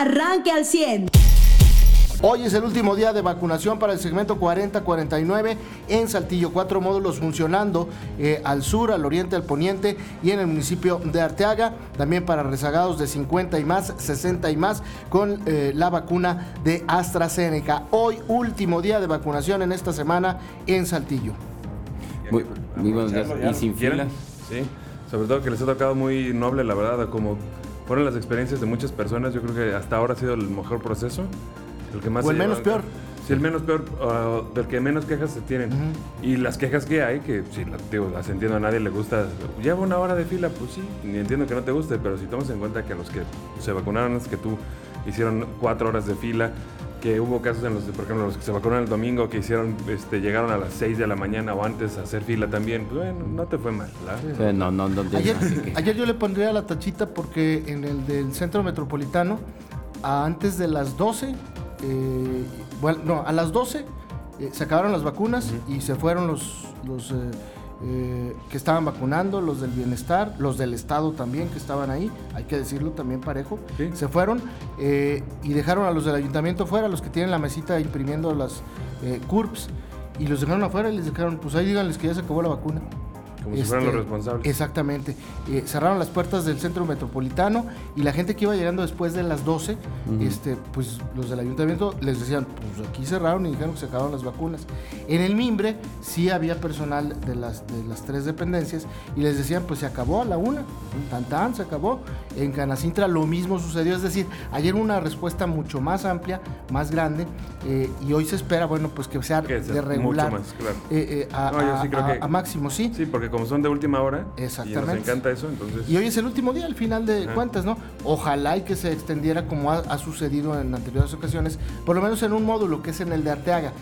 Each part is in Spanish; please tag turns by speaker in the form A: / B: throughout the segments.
A: arranque al 100.
B: Hoy es el último día de vacunación para el segmento 40-49 en Saltillo. Cuatro módulos funcionando eh, al sur, al oriente, al poniente y en el municipio de Arteaga. También para rezagados de 50 y más, 60 y más con eh, la vacuna de AstraZeneca. Hoy último día de vacunación en esta semana en Saltillo.
C: Muy, buenos días. Y sin filas.
D: Sí, sobre todo que les ha tocado muy noble, la verdad, como fueron las experiencias de muchas personas. Yo creo que hasta ahora ha sido el mejor proceso. El que más
B: o el menos peor.
D: Sí, el menos peor, uh, del que menos quejas se tienen. Y las quejas que hay, que sí, digo, las entiendo, a nadie le gusta. Lleva una hora de fila, pues sí, ni entiendo que no te guste, pero si tomas en cuenta que los que se vacunaron es que tú hicieron cuatro horas de fila, que hubo casos en los, por ejemplo, los que se vacunaron el domingo, que hicieron, este, llegaron a las 6 de la mañana o antes a hacer fila también, pues bueno, no te fue mal.
C: no, no, no,
B: ayer, ayer yo le pondría la tachita porque en el del centro metropolitano, antes de las 12, eh, bueno, no, a las 12 eh, se acabaron las vacunas y se fueron los, los eh, que estaban vacunando, los del bienestar, los del Estado también que estaban ahí, hay que decirlo también parejo, se fueron y dejaron a los del ayuntamiento fuera, los que tienen la mesita imprimiendo las CURPS, y los dejaron afuera y les dijeron, pues ahí díganles que ya se acabó la vacuna.
D: Como si fueran los este, responsables.
B: Exactamente. Eh, cerraron las puertas del centro metropolitano y la gente que iba llegando después de las 12, este, pues los del ayuntamiento les decían, pues aquí cerraron y dijeron que se acabaron las vacunas. En el Mimbre sí había personal de las, de las tres dependencias y les decían, pues se acabó a la una, tan tan, se acabó. En Canacintra lo mismo sucedió, es decir, ayer una respuesta mucho más amplia, más grande eh, y hoy se espera, bueno, pues que sea de regular
D: más, claro.
B: Eh, a, a, máximo, sí.
D: Sí, porque como son de última hora,
B: Exactamente.
D: y nos encanta eso, entonces...
B: Y hoy es el último día, al final de cuentas, ¿no? Ojalá y que se extendiera como ha, sucedido en anteriores ocasiones, por lo menos en un módulo que es en el de Arteaga.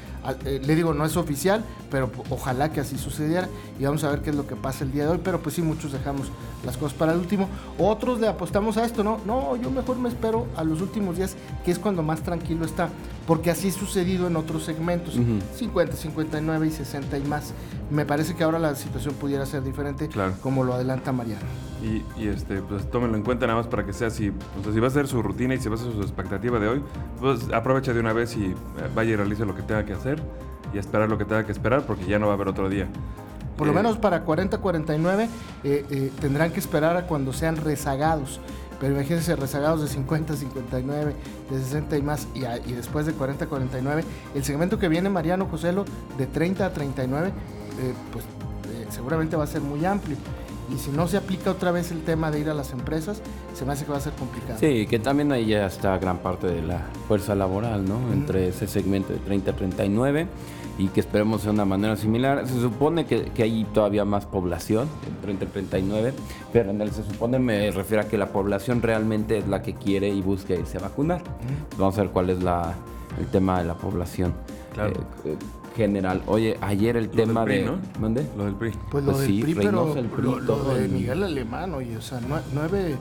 B: Eh, le digo, no es oficial, pero ojalá que así sucediera y vamos a ver qué es lo que pasa el día de hoy, pero pues sí, muchos dejamos las cosas para el último. Otros le apostamos a esto, ¿no? No, yo mejor me espero a los últimos días, que es cuando más tranquilo está, porque así ha sucedido en otros segmentos, 50, 59 y 60 y más. Me parece que ahora la situación pudiera ser diferente, como lo adelanta Mariano.
D: Y, este, pues tómenlo en cuenta nada más para que sea así, si va a ser su rutina y si va a ser su expectativa de hoy, pues aprovecha de una vez y eh, vaya y realice lo que tenga que hacer y esperar lo que tenga que esperar porque ya no va a haber otro día.
B: Por lo eh, menos para 40-49 eh, tendrán que esperar a cuando sean rezagados. Pero imagínense rezagados de 50, 59, de 60 y más, y, y después de 40, 49. El segmento que viene, Mariano Joselo, de 30 a 39, pues seguramente va a ser muy amplio y si no se aplica otra vez el tema de ir a las empresas, se me hace que va a ser complicado.
C: Sí, que también ahí ya está gran parte de la fuerza laboral, ¿no? Entre ese segmento de 30 a 39 y que esperemos de una manera similar. Se supone que, que hay todavía más población, en 30 a 39, pero en el se supone me refiero a que la población realmente es la que quiere y busca irse a vacunar. Vamos a ver cuál es la, el tema de la población. Claro. Eh, eh, general. Oye, ayer el tema de.
D: ¿no?
C: ¿Dónde?
D: Lo del PRI.
B: Pues lo pues del PRI, pero lo, de Miguel Alemán, oye, o sea, nueve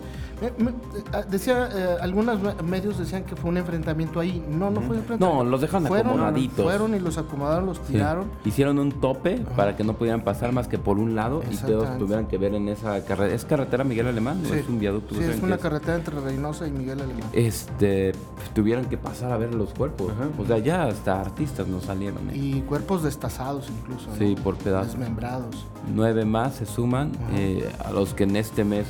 B: decía, eh, algunos medios decían que fue un enfrentamiento ahí. No, no fue un enfrentamiento.
C: No, los dejan acomodaditos.
B: Fueron y los acomodaron, los tiraron.
C: Hicieron un tope para que no pudieran pasar más que por un lado y todos tuvieran que ver en esa carretera. ¿Es carretera Miguel Alemán? Sí. es un viaducto?
B: Sí, es una carretera entre Reynosa y Miguel Alemán.
C: Este, tuvieran que pasar a ver los cuerpos. O sea, ya hasta artistas nos salieron.
B: ¿eh? Y cuerpos destazados incluso.
C: Sí, por pedazos.
B: Desmembrados.
C: Nueve más se suman a los que en este mes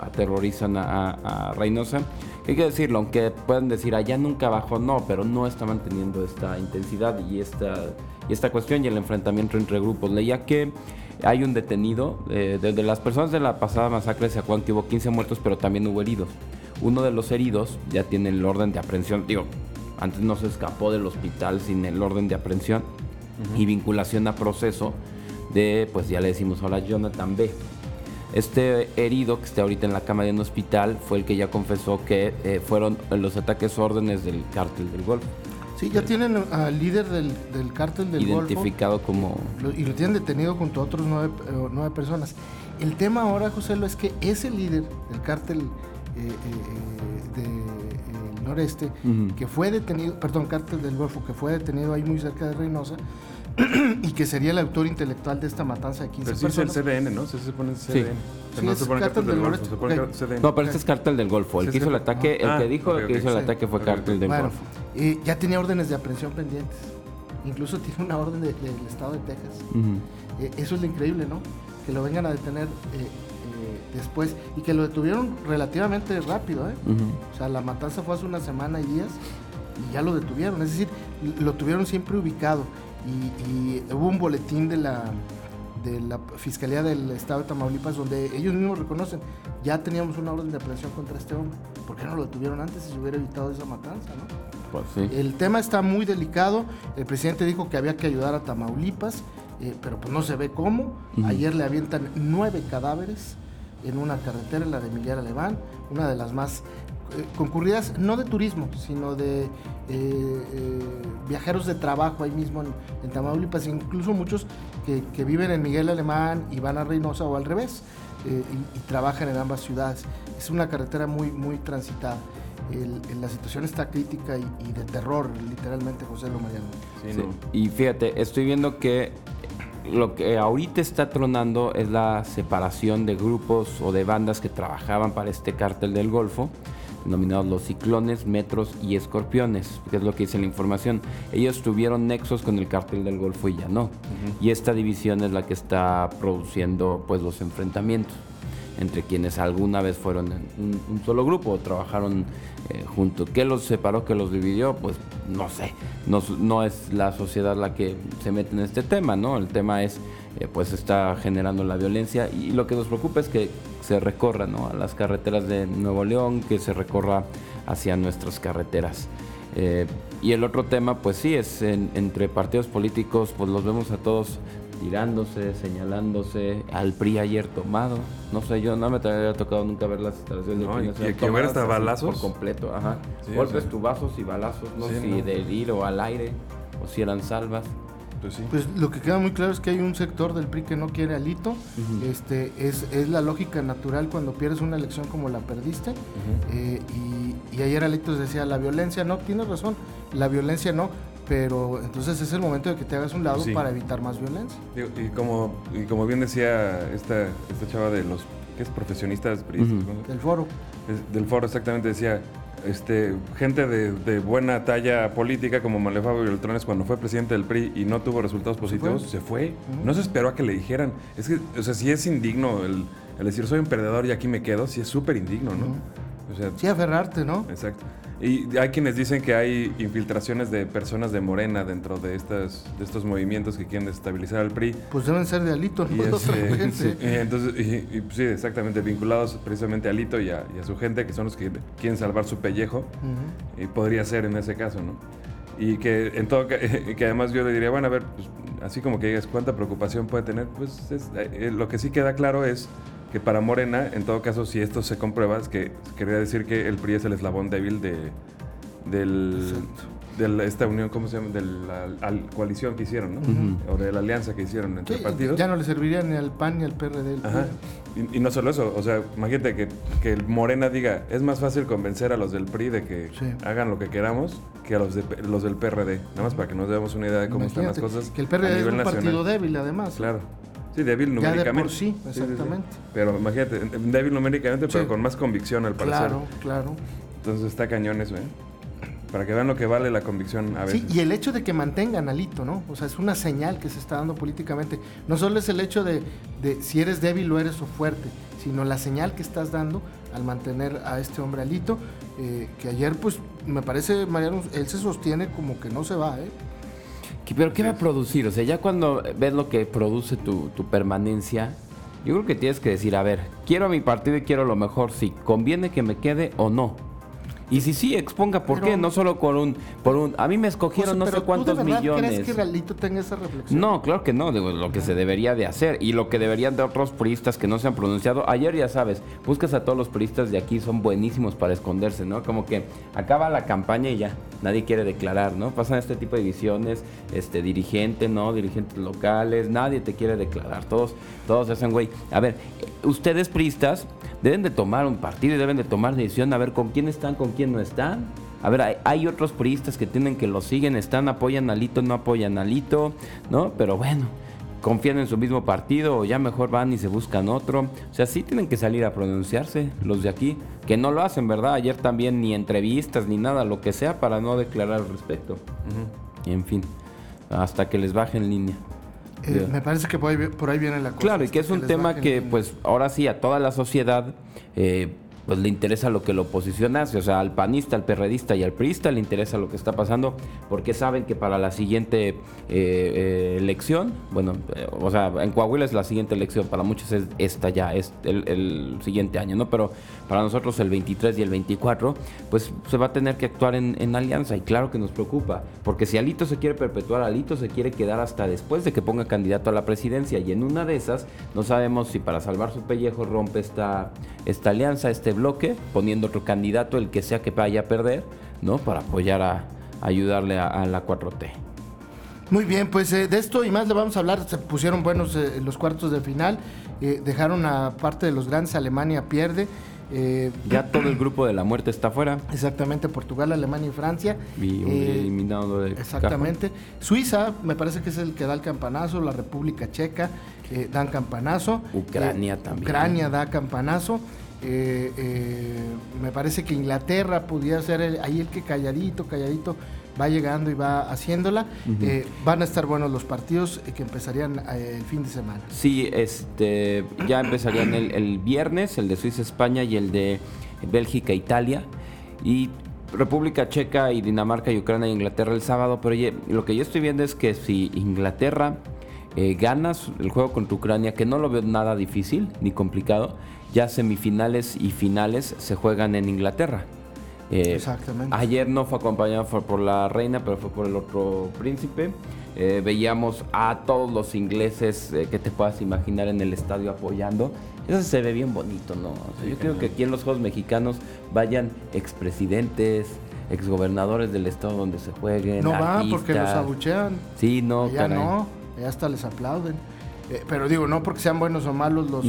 C: aterrorizan a, Reynosa. Hay que decirlo, aunque puedan decir allá nunca bajó, no, pero no está manteniendo esta intensidad y esta, y esta cuestión y el enfrentamiento entre grupos. Leía que hay un detenido, eh, desde las personas de la pasada masacre se acuerdan que hubo 15 muertos, pero también hubo heridos. Uno de los heridos ya tiene el orden de aprehensión, digo, antes no se escapó del hospital sin el orden de aprehensión y vinculación a proceso de, pues ya le decimos ahora Jonathan B. Este herido que está ahorita en la cama de un hospital fue el que ya confesó que eh, fueron los ataques órdenes del cártel del Golfo.
B: Sí, ya tienen al líder del, cártel del
C: Golfo. Identificado como...
B: y lo tienen detenido junto a otros nueve, eh, nueve, personas. El tema ahora, José, lo es que ese líder del cártel eh, noreste, que fue detenido, perdón, Cártel del Golfo, que fue detenido ahí muy cerca de Reynosa, y que sería el autor intelectual de esta matanza de 15
D: Pero sí es el CDN, ¿no? Sí se pone CDN.
B: Sí,
D: no
B: es
D: se pone
B: Cártel
D: Cártel
B: del
D: del Golfo,
B: Noreste.
D: se pone
B: Ok.
D: CDN.
C: No, pero este es Cártel del Golfo. El
D: Sí,
C: que hizo el ataque,
D: ah,
C: el que dijo que hizo el
D: sí.
C: ataque fue
D: ok.
C: del
B: Bueno,
C: Golfo.
B: eh, ya tenía órdenes de aprehensión pendientes. Incluso tiene una orden de- del estado de Texas. Eh, eso es lo increíble, ¿no? Que lo vengan a detener eh, eh, después y que lo detuvieron relativamente rápido, ¿eh? O sea, la matanza fue hace una semana y días y ya lo detuvieron. Es decir, lo tuvieron siempre ubicado. Y, y hubo un boletín de la, de la Fiscalía del Estado de Tamaulipas donde ellos mismos reconocen, ya teníamos una orden de aprehensión contra este hombre. ¿Por qué no lo detuvieron antes si se hubiera evitado esa matanza, no?
C: Pues sí.
B: El tema está muy delicado. El presidente dijo que había que ayudar a Tamaulipas, eh, pero pues no se ve cómo. Ayer le avientan nueve cadáveres en una carretera, en la de Miguel Alemán, una de las más concurridas, no de turismo, sino de eh, eh, viajeros de trabajo ahí mismo en, en Tamaulipas, incluso muchos que, que viven en Miguel Alemán y van a Reynosa o al revés, eh, y, y trabajan en ambas ciudades. Es una carretera muy, muy transitada. El- el- la situación está crítica y, y de terror, literalmente, José Lo Mariano.
D: Sí,
C: Sí.
D: no.
C: Y fíjate, estoy viendo que lo que ahorita está tronando es la separación de grupos o de bandas que trabajaban para este cártel del Golfo, denominados los ciclones, metros y escorpiones, que es lo que dice la información. Ellos tuvieron nexos con el cártel del Golfo y ya no. Y esta división es la que está produciendo pues los enfrentamientos entre quienes alguna vez fueron en un, un solo grupo o trabajaron eh, juntos. ¿Qué los separó, qué los dividió? Pues no sé. No, no es la sociedad la que se mete en este tema, ¿no? El tema es, eh, pues está generando la violencia y lo que nos preocupa es que se recorra, ¿no? A las carreteras de Nuevo León, que se recorra hacia nuestras carreteras. Eh, y el otro tema, pues sí, es en- entre partidos políticos, pues los vemos a todos tirándose, señalándose, al PRI ayer tomado. No sé, yo no me había tocado nunca ver las instalaciones
D: No,
C: del
D: y
C: PRI
D: que- hasta balazos.
C: Por completo, ajá.
D: Sí,
C: Golpes, tubazos y balazos, no
D: Sí,
C: sé si
D: no.
C: del ir o al aire, o si eran salvas.
D: Pues sí.
B: Pues lo que queda muy claro es que hay un sector del PRI que no quiere alito. este, es, es la lógica natural cuando pierdes una elección como la perdiste. Eh, y, y ayer Alitos decía, la violencia no, tienes razón, la violencia no, pero entonces es el momento de que te hagas un lado
D: Sí.
B: para evitar más violencia.
D: Digo, y como y como bien decía esta esta chava de los que es profesionistas priistas,
C: Ujú.
D: ¿cómo se-
B: Del foro.
D: es- del foro exactamente decía este gente de, de buena talla política como Malefabo y Beltrones cuando fue presidente del PRI y no tuvo resultados positivos
B: fue.
D: se fue, no se esperó a que le dijeran es que o sea si es indigno el, el decir soy un perdedor y aquí me quedo sí es súper indigno no o sea
B: Sí, aferrarte, ¿no?
D: Exacto. Y hay quienes dicen que hay infiltraciones de personas de Morena dentro de estas de estos movimientos que quieren desestabilizar al PRI.
B: Pues deben ser de alito,
D: Y,
B: no
D: este,
B: gente.
D: y entonces, y, y, pues, sí, exactamente, vinculados precisamente a Lito y a, y a su gente, que son los que quieren salvar su pellejo,
B: Ujú.
D: y podría ser en ese caso, ¿no? Y que en todo que además yo le diría, bueno, a ver, pues, así como que digas cuánta preocupación puede tener, pues es- eh, lo que sí queda claro es que para Morena, en todo caso, si esto se comprueba, es que quería decir que el PRI es el eslabón débil de del
B: Exacto.
D: de la- esta unión, ¿cómo se llama? De la al- coalición que hicieron, ¿no? O de la alianza que hicieron entre
B: Sí,
D: partidos.
B: ya no le serviría ni al PAN ni al PRD. el
D: Ajá. Y, y no solo eso, o sea, imagínate que, que el Morena diga, es más fácil convencer a los del PRI de que
B: Sí.
D: hagan lo que queramos que a los, de, los del PRD. Nada más para que nos demos una idea de cómo están las cosas.
B: Que el
D: a
B: PRD es un partido débil, además.
D: Claro. Sí, débil
B: Ya de
D: numéricamente.
B: por sí, exactamente.
D: Pero imagínate, débil numéricamente, pero con más convicción al parecer.
B: Claro, claro.
D: Entonces está cañón eso, ¿eh? Para que vean lo que vale la convicción a veces.
B: Sí, y el hecho de que mantengan al hito, ¿no? O sea, es una señal que se está dando políticamente. No solo es el hecho de, de si eres débil o eres o fuerte, sino la señal que estás dando al mantener a este hombre alito, eh, que ayer, pues, me parece, Mariano, él se sostiene como que no se va, ¿eh?
C: ¿Qué- ¿Pero qué va a producir? O sea, ya cuando ves lo que produce tu, tu permanencia, yo creo que tienes que decir, a ver, quiero a mi partido y quiero lo mejor, si conviene que me quede o no. Y si sí, exponga por
B: Pero-
C: qué, no solo por un, por un, a mí me escogieron
B: José,
C: no sé cuántos
B: ¿tú de verdad
C: millones.
B: crees que Alito tenga esa reflexión?
C: No, claro que no, digo, lo que se debería de hacer y lo que deberían de otros puristas que no se han pronunciado. Ayer ya sabes, buscas a todos los puristas de aquí, son buenísimos para esconderse, ¿no? Como que acaba la campaña y ya, nadie quiere declarar, ¿no? Pasan este tipo de divisiones, este dirigente, ¿no? Dirigentes locales, nadie te quiere declarar, todos, todos se hacen güey. A ver, ustedes puristas deben de tomar un partido y deben de tomar decisión a ver con quién están, con quién no están. A ver, hay, hay otros puristas que tienen que lo siguen, están, apoyan a Lito, no apoyan a Lito, ¿no? Pero bueno, confían en su mismo partido o ya mejor van y se buscan otro. O sea, sí tienen que salir a pronunciarse los de aquí, que no lo hacen, ¿verdad? Ayer también ni entrevistas ni nada, lo que sea, para no declarar al respecto. En fin, hasta que les bajen línea.
B: Eh, me parece que por ahí, por ahí, viene la cosa.
C: Claro, y que es un tema que, pues, ahora sí, a toda la sociedad eh, pues le interesa lo que la oposición hace, o sea, al panista, al perredista y al priista le interesa lo que está pasando, porque saben que para la siguiente eh, eh, elección, bueno, eh, o sea, en Coahuila es la siguiente elección, para muchos es esta ya, es el, siguiente año, ¿no? Pero para nosotros el 23 y el 24, pues se va a tener que actuar en, en alianza y claro que nos preocupa, porque si Alito se quiere perpetuar, Alito se quiere quedar hasta después de que ponga candidato a la presidencia y en una de esas no sabemos si para salvar su pellejo rompe esta, esta alianza, este bloque, poniendo otro candidato, el que sea que vaya a perder, ¿no? Para apoyar a, ayudarle a, la 4T.
B: Muy bien, pues eh, de esto y más le vamos a hablar. Se pusieron buenos eh, los cuartos de final. Eh, dejaron a parte de los grandes, Alemania pierde.
C: ya todo el grupo de la muerte está fuera.
B: Exactamente, Portugal, Alemania y Francia.
C: Y eliminado de
B: Exactamente. Suiza, me parece que es el que da el campanazo. La República Checa dan campanazo.
C: Ucrania también.
B: Ucrania da campanazo. Eh, eh, me parece que Inglaterra pudiera ser ahí el que calladito, calladito va llegando y va haciéndola. Eh, van a estar buenos los partidos que empezarían el fin de semana.
C: Sí, este, ya empezarían el, viernes, el de Suiza-España y el de Bélgica-Italia. Y República Checa y Dinamarca y Ucrania e Inglaterra el sábado. Pero lo que yo estoy viendo es que si Inglaterra gana el juego contra Ucrania, que no lo veo nada difícil ni complicado, ya semifinales y finales se juegan en Inglaterra.
B: Eh, Exactamente.
C: Ayer no fue acompañado por la reina, pero fue por el otro príncipe. Eh, veíamos a todos los ingleses eh, que te puedas imaginar en el estadio apoyando. Eso se ve bien bonito, ¿no? yo creo que aquí en los Juegos Mexicanos vayan expresidentes, exgobernadores del estado donde se jueguen.
B: No van porque los abuchean.
C: Sí, no,
B: ya no, ya hasta les aplauden. Eh, pero digo, no porque sean buenos o malos los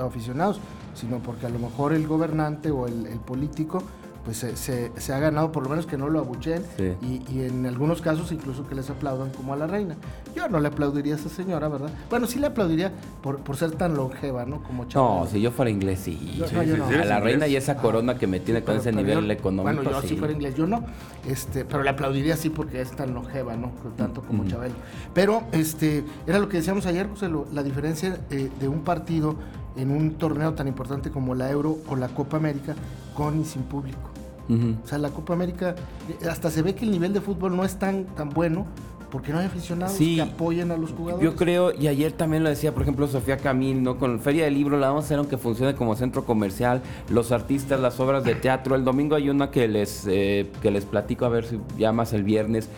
B: aficionados, sino porque a lo mejor el gobernante o el, el político pues se, se, ha ganado por lo menos que no lo abuchen y, en algunos casos incluso que les aplaudan como a la reina. Yo no le aplaudiría a esa señora, ¿verdad? Bueno, sí le aplaudiría por, por ser tan longeva, ¿no? Como
C: No, si yo fuera inglés, sí. a la reina y esa ah, corona que me tiene con ese nivel económico.
B: Bueno, yo si fuera inglés, yo no. Este, pero le aplaudiría sí porque es tan longeva, ¿no? Tanto como Chabelo. Pero este, era lo que decíamos ayer, José, la diferencia eh, de un partido en un torneo tan importante como la Euro o la Copa América con y sin público. O sea, la Copa América, eh, hasta se ve que el nivel de fútbol no es tan, tan bueno porque no hay aficionados que apoyen a los jugadores.
C: Yo creo, y ayer también lo decía, por ejemplo, Sofía Camil, ¿no? Con Feria del Libro la vamos a hacer aunque funcione como centro comercial, los artistas, las obras de teatro. El domingo hay una que les, eh, que les platico, a ver si llamas el viernes,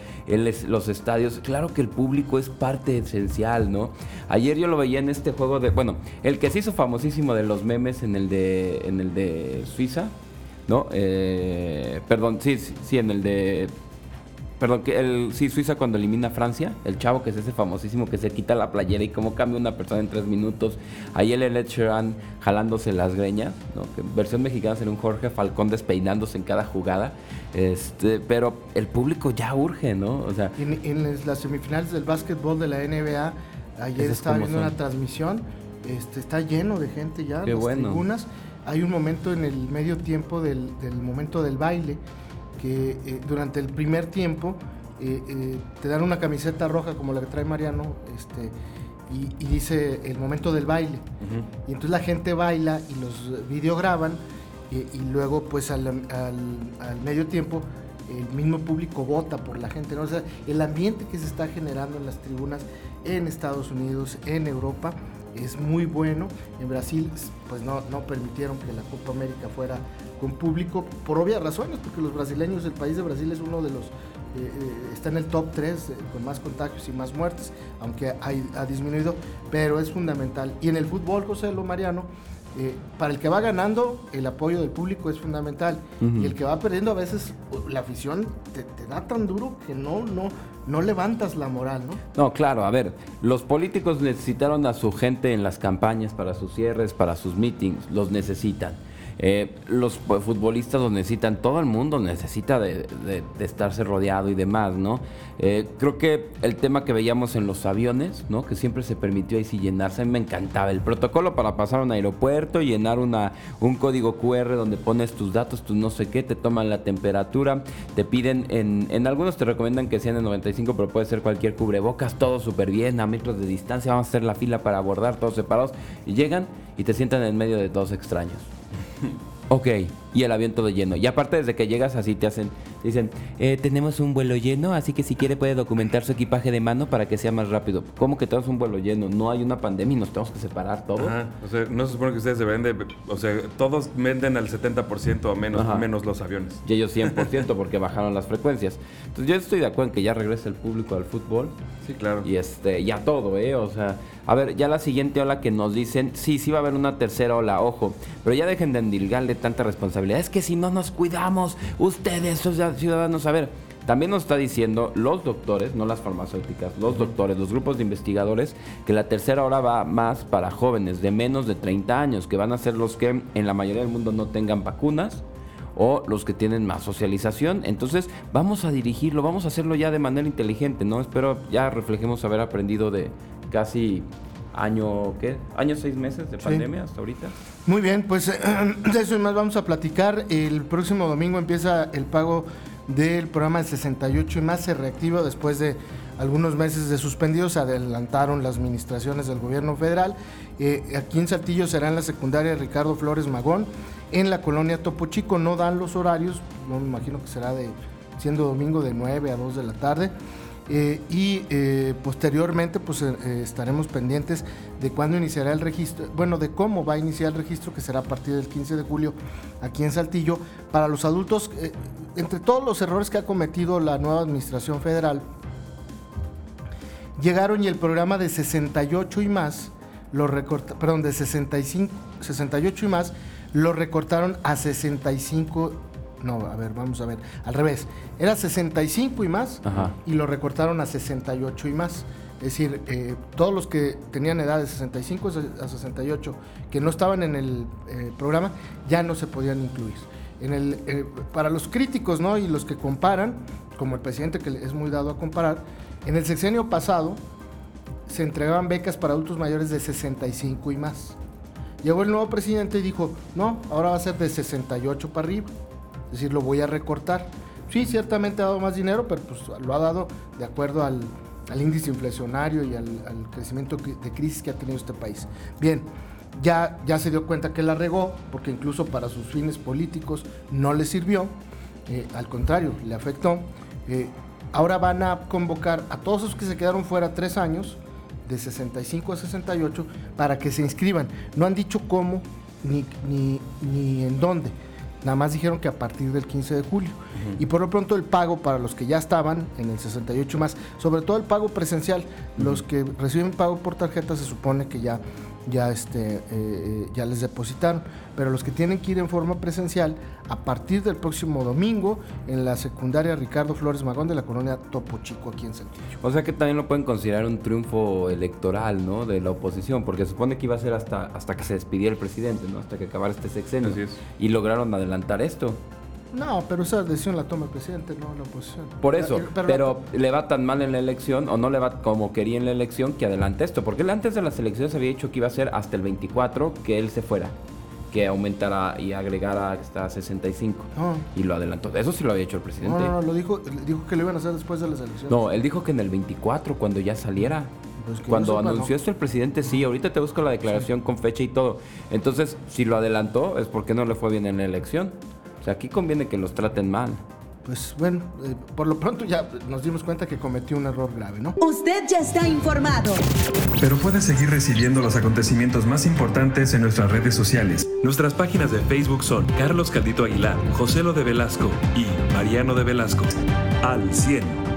C: los estadios. Claro que el público es parte esencial, ¿no? Ayer yo lo veía en este juego de, bueno, el que se hizo famosísimo de los memes en el de, en el de Suiza, ¿no? Eh, perdón, sí, sí, en el de Perdón, que el, sí, Suiza cuando elimina a Francia, el chavo que es ese famosísimo que se quita la playera y cómo cambia una persona en tres minutos. Ahí el Ed Sheeran jalándose las greñas, ¿no? Que versión mexicana sería un Jorge Falcón despeinándose en cada jugada. Este, pero el público ya urge, ¿no? O sea,
B: en, las semifinales del básquetbol de la NBA, ayer estaba viendo una transmisión, este, está lleno de gente ya,
C: Qué bueno.
B: Hay un momento en el medio tiempo del, del momento del baile que eh, durante el primer tiempo eh, eh, te dan una camiseta roja como la que trae Mariano este, y, dice el momento del baile. Y entonces la gente baila y los videograban y, y luego pues al, al, medio tiempo el mismo público vota por la gente. ¿no? O sea, el ambiente que se está generando en las tribunas en Estados Unidos, en Europa, es muy bueno. En Brasil pues no, no permitieron que la Copa América fuera con público por obvias razones, porque los brasileños, el país de Brasil es uno de los, eh, eh, está en el top 3 eh, con más contagios y más muertes, aunque ha disminuido, pero es fundamental. Y en el fútbol, José Lo Mariano, para el que va ganando, el apoyo del público es fundamental. Y el que va perdiendo, a veces la afición te, da tan duro que no, no, no levantas la moral, ¿no?
C: No, claro, a ver, los políticos necesitaron a su gente en las campañas para sus cierres, para sus meetings, los necesitan Eh, los pues, futbolistas lo necesitan, todo el mundo necesita de, estarse rodeado y demás, ¿no? Eh, creo que el tema que veíamos en los aviones, ¿no? Que siempre se permitió ahí sí llenarse, a mí me encantaba. El protocolo para pasar a un aeropuerto, llenar una, un código QR donde pones tus datos, tus no sé qué, te toman la temperatura, te piden, en, en algunos te recomiendan que sean de 95, pero puede ser cualquier cubrebocas, todo súper bien, a metros de distancia, vamos a hacer la fila para abordar, todos separados, y llegan y te sientan en medio de dos extraños. Ok, y el avión todo lleno. Y aparte desde que llegas así te hacen, dicen, eh, tenemos un vuelo lleno, así que si quiere puede documentar su equipaje de mano para que sea más rápido. ¿Cómo que tenemos un vuelo lleno? No hay una pandemia y nos tenemos que separar todos.
D: O sea, no se supone que ustedes se venden, o sea, todos venden al 70% o menos, menos los aviones.
C: Y ellos 100% porque bajaron las frecuencias. Entonces yo estoy de acuerdo en que ya regrese el público al fútbol.
D: Sí, claro.
C: Y este, ya todo, ¿eh? O sea, a ver, ya la siguiente ola que nos dicen, sí, sí va a haber una tercera ola, ojo, pero ya dejen de endilgarle tanta responsabilidad. Es que si no nos cuidamos, ustedes, ciudadanos, a ver, también nos está diciendo los doctores, no las farmacéuticas, los doctores, los grupos de investigadores, que la tercera ola va más para jóvenes de menos de 30 años, que van a ser los que en la mayoría del mundo no tengan vacunas o los que tienen más socialización. Entonces vamos a dirigirlo, vamos a hacerlo ya de manera inteligente, ¿no? Espero ya reflejemos haber aprendido de casi año, ¿qué? Año seis meses de pandemia hasta ahorita.
B: Muy bien, pues de eso y más vamos a platicar. El próximo domingo empieza el pago del programa de 68 y más se reactiva después de algunos meses de suspendidos, se adelantaron las administraciones del gobierno federal. Eh, aquí en Saltillo será en la secundaria Ricardo Flores Magón en la colonia Topo Chico. No dan los horarios, no me imagino que será de, siendo domingo de 9 a 2 de la tarde. Eh, y eh, posteriormente pues eh, estaremos pendientes de cuándo iniciará el registro, bueno, de cómo va a iniciar el registro, que será a partir del 15 de julio aquí en Saltillo. Para los adultos, entre todos los errores que ha cometido la nueva administración federal, llegaron y el programa de 68 y más, lo recorta, perdón, de 65, 68 y más, lo recortaron a 65. No, a ver, vamos a ver. Al revés. Era 65 y más y lo recortaron a 68 y más. Es decir, eh, todos los que tenían edad de 65 a 68 que no estaban en el eh, programa ya no se podían incluir. En el, eh, para los críticos ¿no? y los que comparan, como el presidente que es muy dado a comparar, en el sexenio pasado se entregaban becas para adultos mayores de 65 y más. Llegó el nuevo presidente y dijo, no, ahora va a ser de 68 para arriba. Es decir, lo voy a recortar. Sí, ciertamente ha dado más dinero, pero pues lo ha dado de acuerdo al, índice inflacionario y al, crecimiento de crisis que ha tenido este país. Bien, ya, ya se dio cuenta que la regó, porque incluso para sus fines políticos no le sirvió, eh, al contrario, le afectó. Eh, ahora van a convocar a todos los que se quedaron fuera tres años, de 65 a 68 para que se inscriban. No han dicho cómo ni, ni, en dónde. Nada más dijeron que a partir del 15 de julio. Y por lo pronto el pago para los que ya estaban en el 68 más, sobre todo el pago presencial, los que reciben pago por tarjeta se supone que ya ya, este, eh, eh, ya les depositaron. Pero los que tienen que ir en forma presencial, a partir del próximo domingo, en la secundaria Ricardo Flores Magón de la colonia Topo Chico, aquí en Santillo.
C: O sea que también lo pueden considerar un triunfo electoral, ¿no? De la oposición, porque se supone que iba a ser hasta, hasta que se despidiera el presidente, ¿no? Hasta que acabara este sexenio. Y lograron adelantar esto.
B: No, pero esa decisión la toma el presidente, no la oposición.
C: Por eso, pero, le va tan mal en la elección o no le va como quería en la elección que adelante esto. Porque él antes de las elecciones había dicho que iba a ser hasta el 24 que él se fuera. Que aumentara y agregara hasta 65. Y lo adelantó. Eso sí lo había hecho el presidente.
B: No, no, lo dijo, dijo que lo iban a hacer después de las elecciones.
C: No, él dijo que en el 24, cuando ya saliera. Pues cuando anunció esto el presidente, sí, ahorita te busco la declaración con fecha y todo. Entonces, si lo adelantó, es porque no le fue bien en la elección aquí conviene que los traten mal.
B: Pues bueno, eh, por lo pronto ya nos dimos cuenta que cometió un error grave, ¿no?
A: Usted ya está informado.
E: Pero puede seguir recibiendo los acontecimientos más importantes en nuestras redes sociales.
F: Nuestras páginas de Facebook son Carlos Caldito Aguilar, José Lo de Velasco y Mariano de Velasco. Al 100.